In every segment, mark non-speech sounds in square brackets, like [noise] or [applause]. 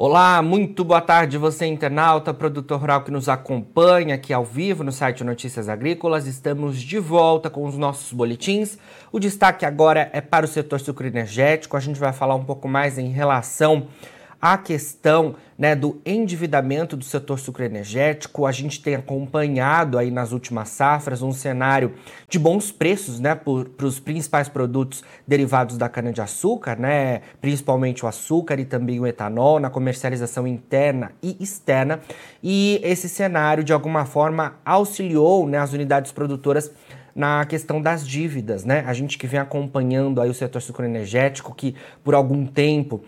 Olá, muito boa tarde você internauta, produtor rural que nos acompanha aqui ao vivo no site Notícias Agrícolas. Estamos de volta com os nossos boletins. O destaque agora é para o setor sucroenergético. A gente vai falar um pouco mais em relação a questão né, do endividamento do setor sucroenergético. A gente tem acompanhado aí nas últimas safras um cenário de bons preços né, para os principais produtos derivados da cana-de-açúcar, né, principalmente o açúcar e também o etanol, na comercialização interna e externa. E esse cenário, de alguma forma, auxiliou né, as unidades produtoras na questão das dívidas, né? A gente que vem acompanhando aí o setor sucroenergético, que por algum tempo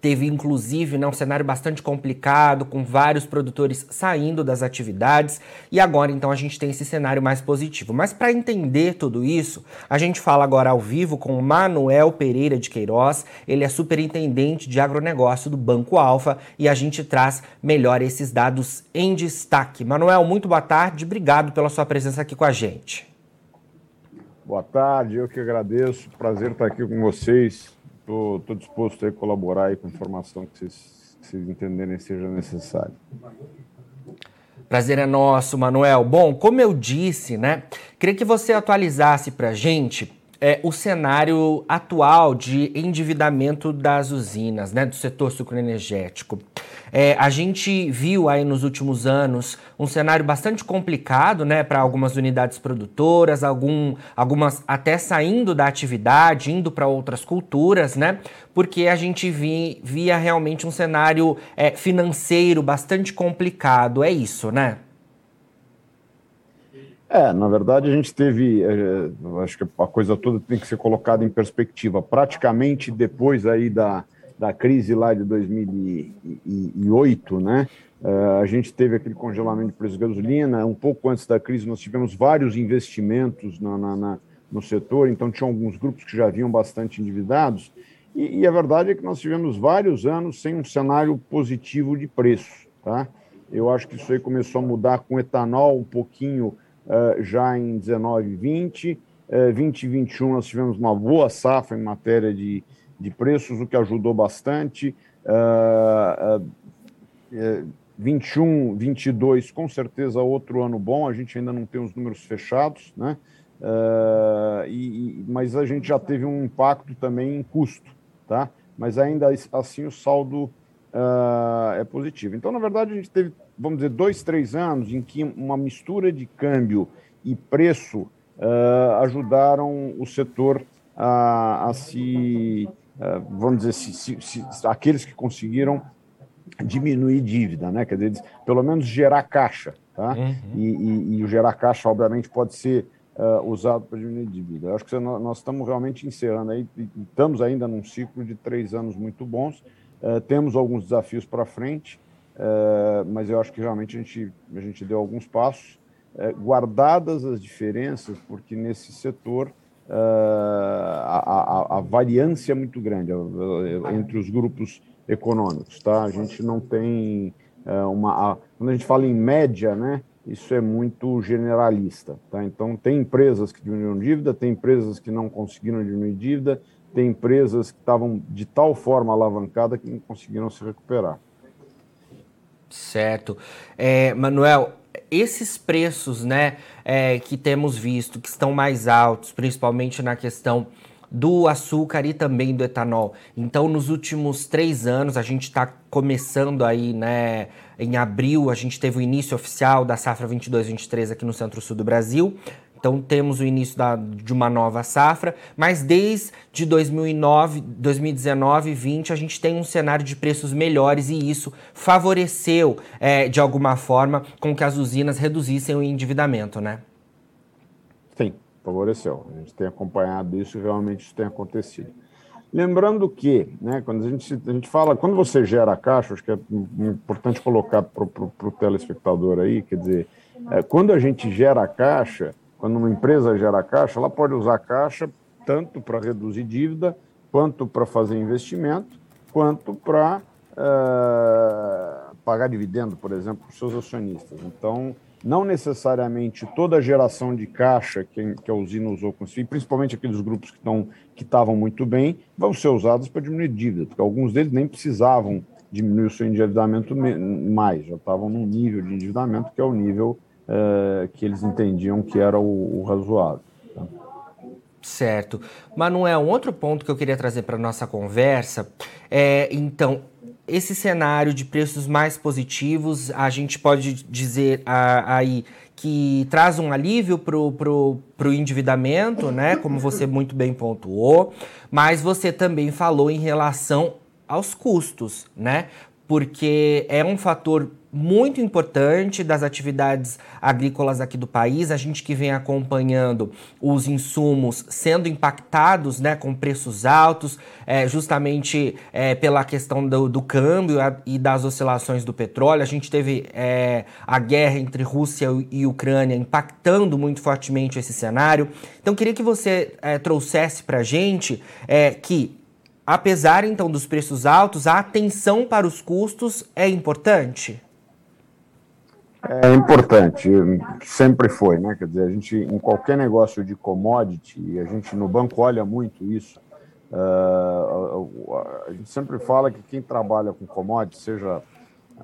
Teve inclusive né, um cenário bastante complicado, com vários produtores saindo das atividades, e agora então a gente tem esse cenário mais positivo. Mas para entender tudo isso, a gente fala agora ao vivo com Manuel Pereira de Queiroz, ele é superintendente de agronegócio do Banco Alfa e a gente traz melhor esses dados em destaque. Manuel, muito boa tarde, obrigado pela sua presença aqui com a gente. Boa tarde, eu que agradeço, prazer estar aqui com vocês Estou disposto a colaborar aí com informação que vocês, que vocês entenderem seja necessário. Prazer é nosso, Manuel. Bom, como eu disse, né? Queria que você atualizasse para a gente é, o cenário atual de endividamento das usinas, né, do setor sucroenergético. É, a gente viu aí nos últimos anos um cenário bastante complicado né, para algumas unidades produtoras, algum, algumas até saindo da atividade, indo para outras culturas, né, porque a gente vi, via realmente um cenário é, financeiro bastante complicado. É isso, né? É, na verdade a gente teve, é, acho que a coisa toda tem que ser colocada em perspectiva. Praticamente depois aí da, da crise lá de 2008, né? Uh, a gente teve aquele congelamento de preço de gasolina. Um pouco antes da crise, nós tivemos vários investimentos na, na, na, no setor, então tinha alguns grupos que já vinham bastante endividados. E, e, a verdade é que nós tivemos vários anos sem um cenário positivo de preço. Tá? Eu acho que isso aí começou a mudar com etanol um pouquinho uh, já em 19 e 20. Uh, 20 e 21 nós tivemos uma boa safra em matéria de, de preços, o que ajudou bastante. Uh, uh, 21, 22, com certeza outro ano bom. A gente ainda não tem os números fechados, né? Uh, e, mas a gente já teve um impacto também em custo, tá? Mas ainda assim o saldo uh, é positivo. Então, na verdade, a gente teve, vamos dizer, dois, três anos em que uma mistura de câmbio e preço uh, ajudaram o setor a, a se vamos dizer, se, se, se, aqueles que conseguiram diminuir dívida, né? Quer dizer, pelo menos gerar caixa, tá? Uhum. E, e, e, o gerar caixa, obviamente, pode ser uh, usado para diminuir dívida. Eu acho que nós estamos realmente encerrando aí, estamos ainda num ciclo de três anos muito bons, uh, temos alguns desafios para frente, uh, mas eu acho que realmente a gente, a gente deu alguns passos, guardadas as diferenças, porque nesse setor uh, a, a, a, variância é muito grande entre os grupos econômicos, tá? A gente não tem uh, uma... A, quando a gente fala em média, né? Isso é muito generalista, tá? Então, tem empresas que diminuíram dívida, tem empresas que não conseguiram diminuir dívida, tem empresas que estavam de tal forma alavancadas que não conseguiram se recuperar. Certo. É, Manuel, esses preços né, é, que temos visto, que estão mais altos, principalmente na questão do açúcar e também do etanol. Então, nos últimos três anos, a gente está começando aí, né? Em abril, a gente teve o início oficial da safra 22-23 aqui no centro-sul do Brasil. Então temos o início da, de uma nova safra, mas desde 2009, 2019 e 20 a gente tem um cenário de preços melhores e isso favoreceu é, de alguma forma com que as usinas reduzissem o endividamento, né? Sim, favoreceu. A gente tem acompanhado isso e realmente isso tem acontecido. Lembrando que, né, quando a gente, a gente fala, quando você gera caixa, acho que é importante colocar para o telespectador aí, quer dizer, é, quando a gente gera caixa, quando uma empresa gera caixa, ela pode usar caixa tanto para reduzir dívida, quanto para fazer investimento, quanto para uh, pagar dividendo, por exemplo, para os seus acionistas. Então, não necessariamente toda a geração de caixa que, que a usina usou com si, principalmente aqueles grupos que estão que estavam muito bem, vão ser usados para diminuir dívida, porque alguns deles nem precisavam diminuir o seu endividamento mais, já estavam num nível de endividamento que é o nível é, que eles entendiam que era o, o razoável. Tá? Certo. Manuel, um outro ponto que eu queria trazer para nossa conversa é, então, esse cenário de preços mais positivos, a gente pode dizer aí que traz um alívio para o pro, pro endividamento, né? Como você muito bem pontuou, mas você também falou em relação aos custos, né? Porque é um fator muito importante das atividades agrícolas aqui do país. A gente que vem acompanhando os insumos sendo impactados né, com preços altos, é, justamente é, pela questão do, do câmbio e das oscilações do petróleo. A gente teve é, a guerra entre Rússia e Ucrânia impactando muito fortemente esse cenário. Então, queria que você é, trouxesse para a gente é, que apesar então dos preços altos, a atenção para os custos é importante? É importante, sempre foi, né? Quer dizer, a gente, em qualquer negócio de commodity, a gente no banco olha muito isso. Uh, a gente sempre fala que quem trabalha com commodity, seja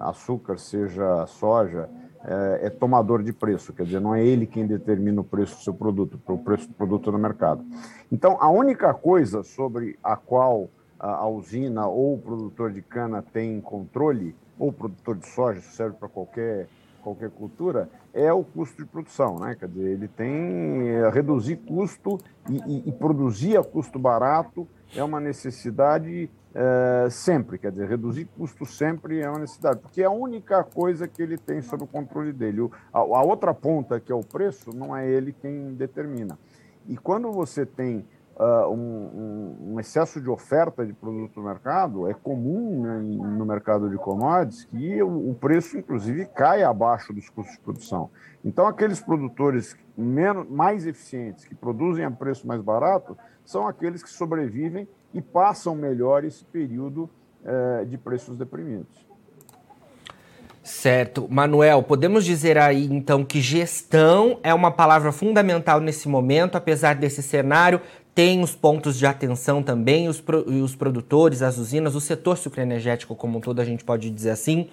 açúcar, seja soja, é, é, tomador de preço, quer dizer, não é ele quem determina o preço do seu produto, o preço do produto no mercado. Então, a única coisa sobre a qual a usina ou o produtor de cana tem controle, ou o produtor de soja, isso serve para qualquer qualquer cultura, é o custo de produção, né? Quer dizer, ele tem é, reduzir custo e, e, e, produzir a custo barato é uma necessidade é, sempre, quer dizer, reduzir custo sempre é uma necessidade, porque é a única coisa que ele tem sob o controle dele. O, a, a outra ponta, que é o preço, não é ele quem determina. E quando você tem uh, um, um, excesso de oferta de produto no mercado, é comum né, no mercado de commodities que o, o, preço, inclusive, cai abaixo dos custos de produção. Então, aqueles produtores menos, mais eficientes, que produzem a preço mais barato, são aqueles que sobrevivem e passam melhor esse período uh, de preços deprimidos. Certo. Manuel, podemos dizer aí então que gestão é uma palavra fundamental nesse momento, apesar desse cenário tem os pontos de atenção também, os, pro, os produtores, as usinas, o setor sucroenergético como um todo, a gente pode dizer assim,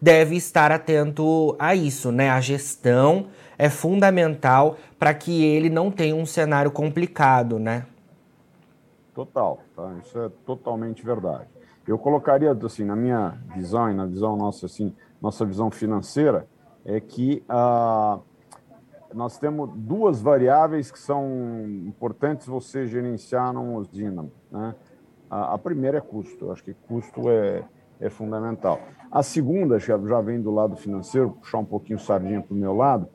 deve estar atento a isso, né? A gestão é fundamental para que ele não tenha um cenário complicado, né? Total, tá? Isso é totalmente verdade. Eu colocaria, assim, na minha visão e na visão nossa, assim, nossa visão financeira, é que a uh, nós temos duas variáveis que são importantes você gerenciar numa usina. Né? A, a, primeira é custo, eu acho que custo é, é fundamental. A segunda, já, já vem do lado financeiro, puxar um pouquinho sardinha para o meu lado,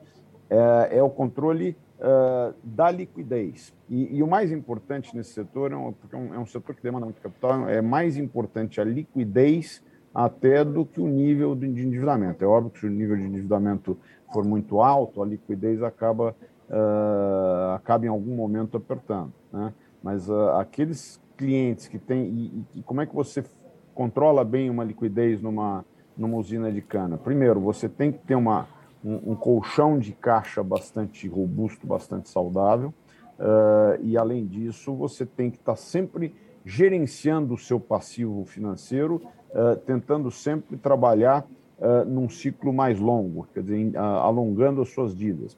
é, é o controle uh, da liquidez. E, e, o mais importante nesse setor, é um, porque é um, é um setor que demanda muito capital, é mais importante a liquidez até do que o nível de endividamento. É óbvio que o nível de endividamento for muito alto, a liquidez acaba, uh, acaba em algum momento apertando. Né? Mas uh, aqueles clientes que têm. E, e, como é que você controla bem uma liquidez numa, numa usina de cana? Primeiro, você tem que ter uma, um, um colchão de caixa bastante robusto, bastante saudável. Uh, e, além disso, você tem que estar tá sempre gerenciando o seu passivo financeiro, tentando sempre trabalhar uh, num ciclo mais longo, quer dizer, uh, alongando as suas dívidas.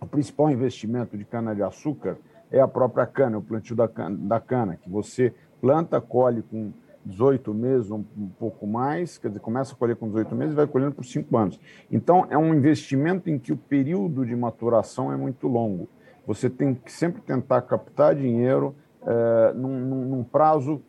O principal investimento de cana-de-açúcar é a própria cana, o plantio da cana, da cana, que você planta, colhe com 18 meses, um, pouco mais, quer dizer, começa a colher com 18 meses e vai colhendo por 5 anos. Então, é um investimento em que o período de maturação é muito longo. Você tem que sempre tentar captar dinheiro eh, num, num, prazo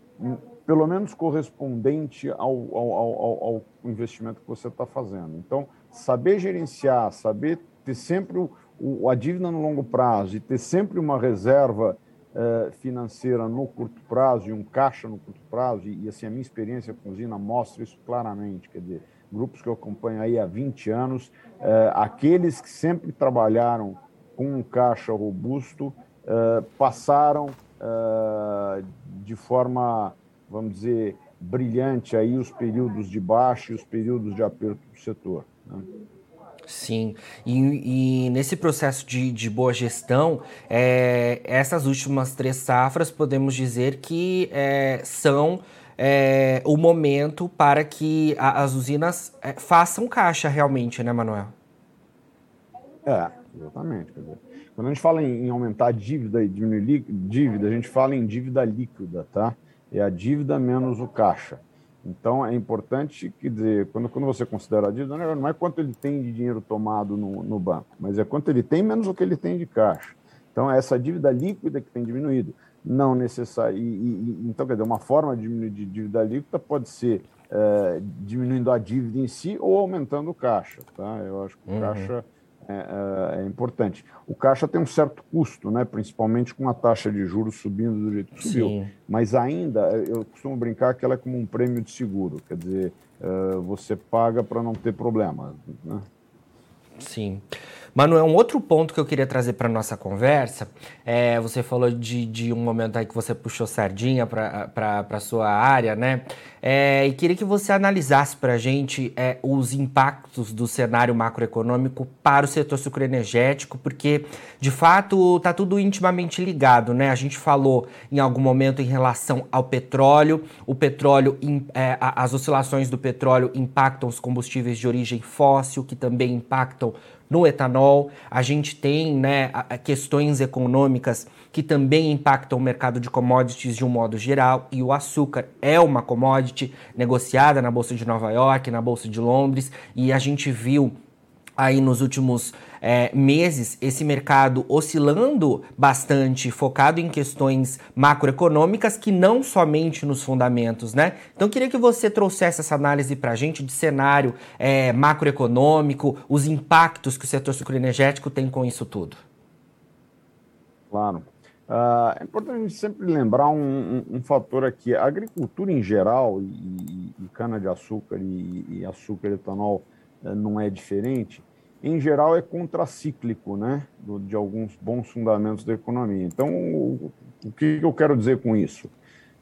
pelo menos correspondente ao, ao, ao, ao investimento que você está fazendo. Então, saber gerenciar, saber ter sempre o, o, a dívida no longo prazo e ter sempre uma reserva eh, financeira no curto prazo e um caixa no curto prazo, e, e, assim, a minha experiência com usina mostra isso claramente, quer dizer, grupos que eu acompanho aí há 20 anos, eh, aqueles que sempre trabalharam com um caixa robusto, eh, passaram de forma vamos dizer, brilhante aí os períodos de baixa e os períodos de aperto do setor. Né? Sim, e, e, nesse processo de, de boa gestão, é, essas últimas três safras podemos dizer que é, são é, o momento para que a, as usinas é, façam caixa realmente, né, Manuel? É, exatamente. Quando a gente fala em, em aumentar a dívida e diminuir dívida, a gente fala em dívida líquida, tá? É a dívida menos o caixa. Então é importante, quer dizer, quando, quando você considera a dívida, não é quanto ele tem de dinheiro tomado no, no banco, mas é quanto ele tem menos o que ele tem de caixa. Então é essa dívida líquida que tem diminuído. Não necessário. então, quer dizer, uma forma de diminuir de dívida líquida pode ser é, diminuindo a dívida em si ou aumentando o caixa. Tá? Eu acho que o uhum. caixa é, é, é, importante. O caixa tem um certo custo, né? principalmente com a taxa de juros subindo do jeito que subiu. Sim. Mas ainda, eu costumo brincar que ela é como um prêmio de seguro, quer dizer, é, você paga para não ter problema. Né? Sim. Manuel, um outro ponto que eu queria trazer para nossa conversa, é, você falou de, de um momento aí que você puxou sardinha para a sua área, né? É, e queria que você analisasse para a gente é, os impactos do cenário macroeconômico para o setor sucroenergético, porque de fato está tudo intimamente ligado, né? A gente falou em algum momento em relação ao petróleo, o petróleo, é, as oscilações do petróleo impactam os combustíveis de origem fóssil, que também impactam no etanol. A gente tem né, questões econômicas que também impactam o mercado de commodities de um modo geral, e o açúcar é uma commodity negociada na Bolsa de Nova York, na Bolsa de Londres, e a gente viu aí nos últimos é, meses esse mercado oscilando bastante, focado em questões macroeconômicas que não somente nos fundamentos, né? Então queria que você trouxesse essa análise para a gente de cenário é, macroeconômico, os impactos que o setor sucroenergético tem com isso tudo. Claro. Uh, é importante sempre lembrar um, um, um, fator aqui. A agricultura em geral, e, e cana-de-açúcar e, e açúcar e etanol, não é diferente, em geral é contracíclico, né, de alguns bons fundamentos da economia. Então, o, que eu quero dizer com isso?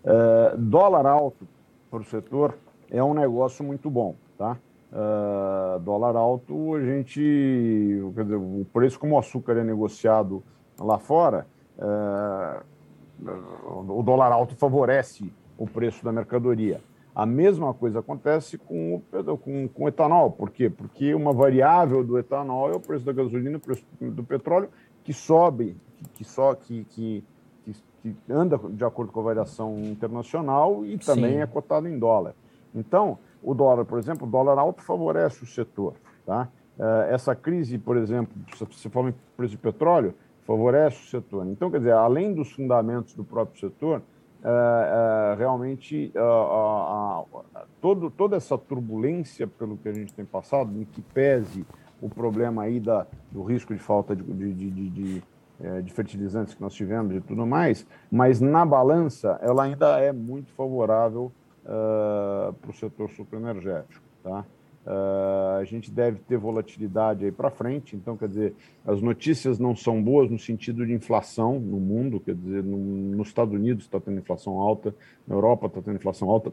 Uh, dólar alto para o setor é um negócio muito bom, tá? Uh, dólar alto, a gente, quer dizer, o preço como o açúcar é negociado lá fora, uh, o dólar alto favorece o preço da mercadoria. A mesma coisa acontece com o, com, com etanol. Por quê? Porque uma variável do etanol é o preço da gasolina, o preço do petróleo, que sobe, que, só, que, que, que, anda de acordo com a variação internacional e também Sim. é cotado em dólar. Então, o dólar, por exemplo, o dólar alto favorece o setor. Tá? Eh, essa crise, por exemplo, se em preço de petróleo, favorece o setor. Então, quer dizer, além dos fundamentos do próprio setor, realmente todo, toda essa turbulência pelo que a gente tem passado, em que pese o problema aí da, do risco de falta de, de, de, de, é, fertilizantes que nós tivemos e tudo mais, mas na balança ela ainda é muito favorável para o setor superenergético. Tá? Uh, a gente deve ter volatilidade aí para frente, então, quer dizer, as notícias não são boas no sentido de inflação no mundo, quer dizer, no, nos Estados Unidos está tendo inflação alta, na Europa está tendo inflação alta,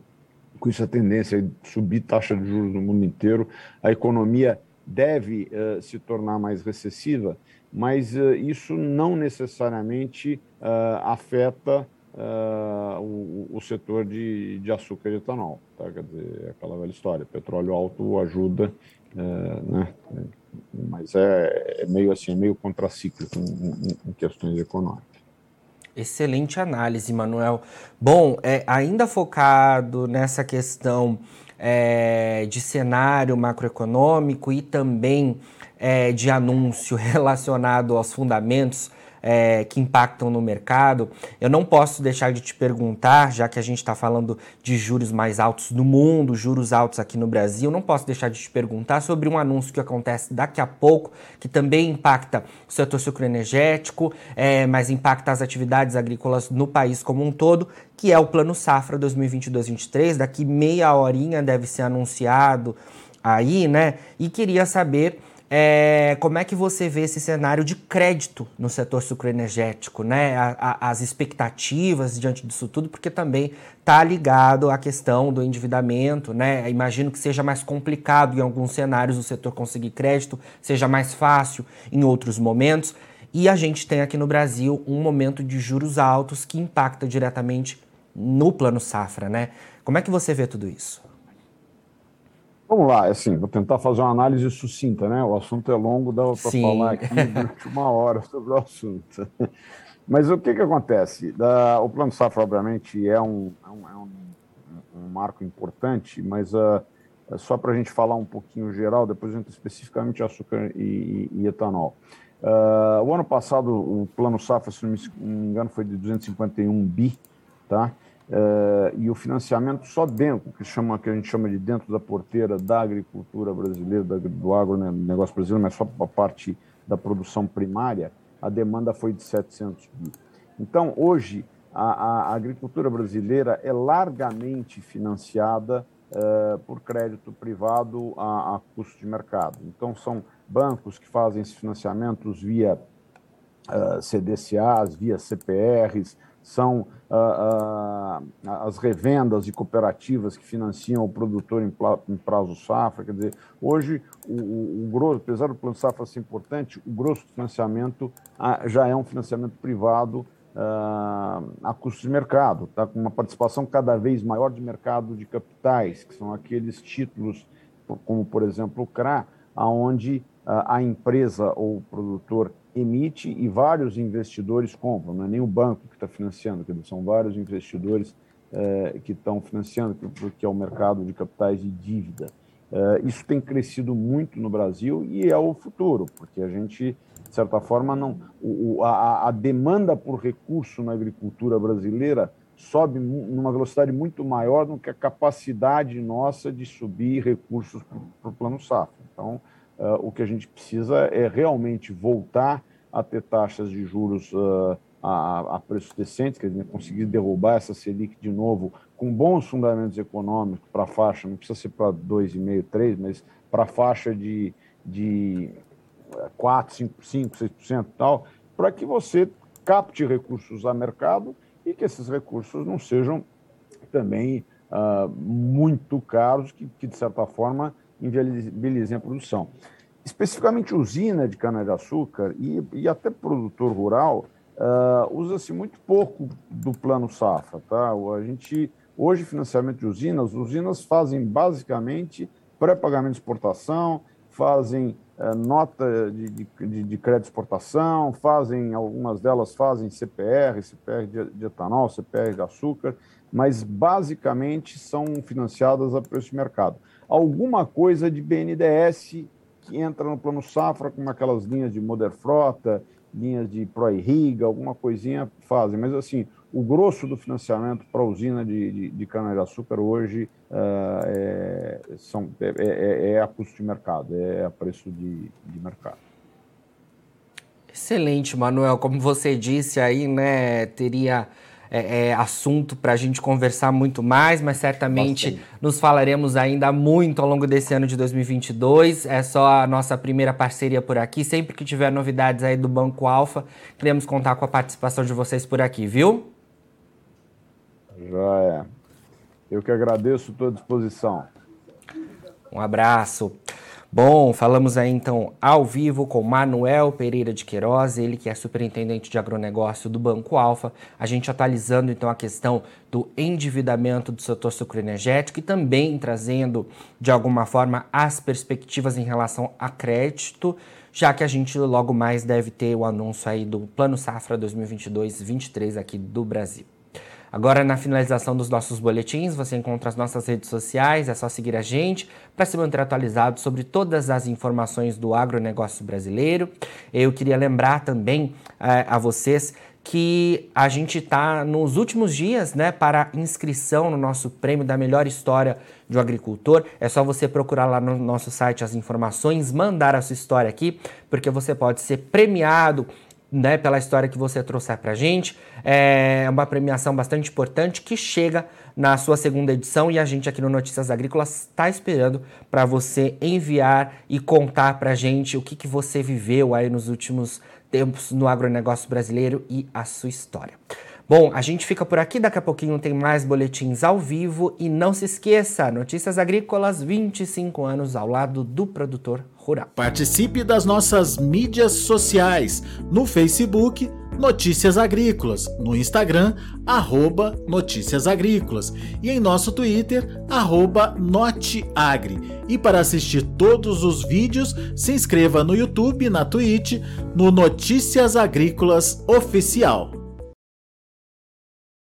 com isso a tendência é subir taxa de juros no mundo inteiro, a economia deve uh, se tornar mais recessiva, mas uh, isso não necessariamente afeta uh, o, o, setor de, de açúcar e etanol. Tá? Quer dizer, é aquela velha história, petróleo alto ajuda, uh, né? mas é, é, meio assim, é meio contracíclico em, em, em questões econômicas. Excelente análise, Manuel. Bom, é, ainda focado nessa questão é, de cenário macroeconômico e também é, de anúncio [laughs] relacionado aos fundamentos é, que impactam no mercado, eu não posso deixar de te perguntar, já que a gente está falando de juros mais altos no mundo, juros altos aqui no Brasil, não posso deixar de te perguntar sobre um anúncio que acontece daqui a pouco, que também impacta o setor sucroenergético, é, mas impacta as atividades agrícolas no país como um todo, que é o Plano Safra 2022-2023. Daqui meia horinha deve ser anunciado aí, né? E queria saber é, como é que você vê esse cenário de crédito no setor sucroenergético, né? A, a, as expectativas diante disso tudo, porque também está ligado à questão do endividamento, né? Imagino que seja mais complicado em alguns cenários o setor conseguir crédito, seja mais fácil em outros momentos. E a gente tem aqui no Brasil um momento de juros altos que impacta diretamente no plano safra, né? Como é que você vê tudo isso? Vamos lá, assim, vou tentar fazer uma análise sucinta, né? O assunto é longo, dá para falar aqui durante uma hora sobre o assunto. Mas o que, que acontece? o Plano Safra, obviamente, é um, é um, é um, um marco importante, mas uh, só para a gente falar um pouquinho geral, depois entra especificamente açúcar e, e, e etanol. Uh, o ano passado, o Plano Safra, se não me engano, foi de 251 bi, tá? Uh, e o financiamento só dentro, que, chama, que a gente chama de dentro da porteira da agricultura brasileira, do, agronegócio brasileiro, mas só a parte da produção primária, a demanda foi de 700 bi. Então, hoje, a, a agricultura brasileira é largamente financiada uh, por crédito privado a, a custo de mercado. Então, são bancos que fazem esses financiamentos via uh, eh, CDCAs, via CPRs, são ah, ah, as revendas e cooperativas que financiam o produtor em, em prazo safra. Quer dizer, hoje, o, o, o, grosso, apesar do plano safra ser importante, o grosso do financiamento ah, já é um financiamento privado a custo de mercado, tá? com uma participação cada vez maior de mercado de capitais, que são aqueles títulos, como por exemplo o CRA, aonde a empresa ou o produtor emite e vários investidores compram, não é nem o banco que está financiando, são vários investidores é, que estão financiando, porque é o mercado de capitais de dívida. É, isso tem crescido muito no Brasil e é o futuro, porque a gente, de certa forma, não, a demanda por recurso na agricultura brasileira sobe numa velocidade muito maior do que a capacidade nossa de subir recursos para o plano safra. Então, Uh, o que a gente precisa é realmente voltar a ter taxas de juros uh, a, a preços decentes, quer dizer, conseguir derrubar essa Selic de novo com bons fundamentos econômicos para a faixa, não precisa ser para 2,5%, 3%, mas para a faixa de, de 4%, 5%, 5%, 6% e tal, para que você capte recursos a mercado e que esses recursos não sejam também uh, muito caros, que, que de certa forma inviabilizem a produção. Especificamente usina de cana-de-açúcar e, e, até produtor rural, uh, usa-se muito pouco do plano safra. Tá? A gente, hoje, financiamento de usinas, usinas fazem basicamente pré-pagamento de exportação, fazem uh, nota de, de, de, crédito de exportação, fazem, algumas delas fazem CPR, CPR de, de etanol, CPR de açúcar, mas basicamente são financiadas a preço de mercado alguma coisa de BNDES que entra no plano safra, como aquelas linhas de Moder Frota, linhas de Proirriga, alguma coisinha fazem. Mas, assim, o grosso do financiamento para a usina de, de, de cana-de-açúcar hoje uh, é, são, é, é, é, a custo de mercado, é a preço de, de mercado. Excelente, Manuel. Como você disse aí, né, teria é, é, assunto para a gente conversar muito mais, mas certamente Bastante. nos falaremos ainda muito ao longo desse ano de 2022. É só a nossa primeira parceria por aqui. Sempre que tiver novidades aí do Banco Alfa, queremos contar com a participação de vocês por aqui, viu? Já é. Eu que agradeço, estou à disposição. Um abraço. Bom, falamos aí então ao vivo com Manuel Pereira de Queiroz, ele que é superintendente de agronegócio do Banco Alfa, a gente atualizando então a questão do endividamento do setor sucroenergético e também trazendo de alguma forma as perspectivas em relação a crédito, já que a gente logo mais deve ter o anúncio aí do Plano Safra 2022-23 aqui do Brasil. Agora, na finalização dos nossos boletins, você encontra as nossas redes sociais, é só seguir a gente para se manter atualizado sobre todas as informações do agronegócio brasileiro. Eu queria lembrar também é, a vocês que a gente está nos últimos dias né, para inscrição no nosso prêmio da melhor história de um agricultor. É só você procurar lá no nosso site as informações, mandar a sua história aqui, porque você pode ser premiado né, pela história que você trouxe para a gente. É uma premiação bastante importante que chega na sua segunda edição e a gente aqui no Notícias Agrícolas está esperando para você enviar e contar para a gente o que, que você viveu aí nos últimos tempos no agronegócio brasileiro e a sua história. Bom, a gente fica por aqui, daqui a pouquinho tem mais boletins ao vivo e não se esqueça, Notícias Agrícolas 25 anos ao lado do produtor rural. Participe das nossas mídias sociais, no Facebook Notícias Agrícolas, no Instagram arroba Notícias Agrícolas e em nosso Twitter arroba Noteagri. E para assistir todos os vídeos, se inscreva no YouTube, na Twitch, no Notícias Agrícolas Oficial.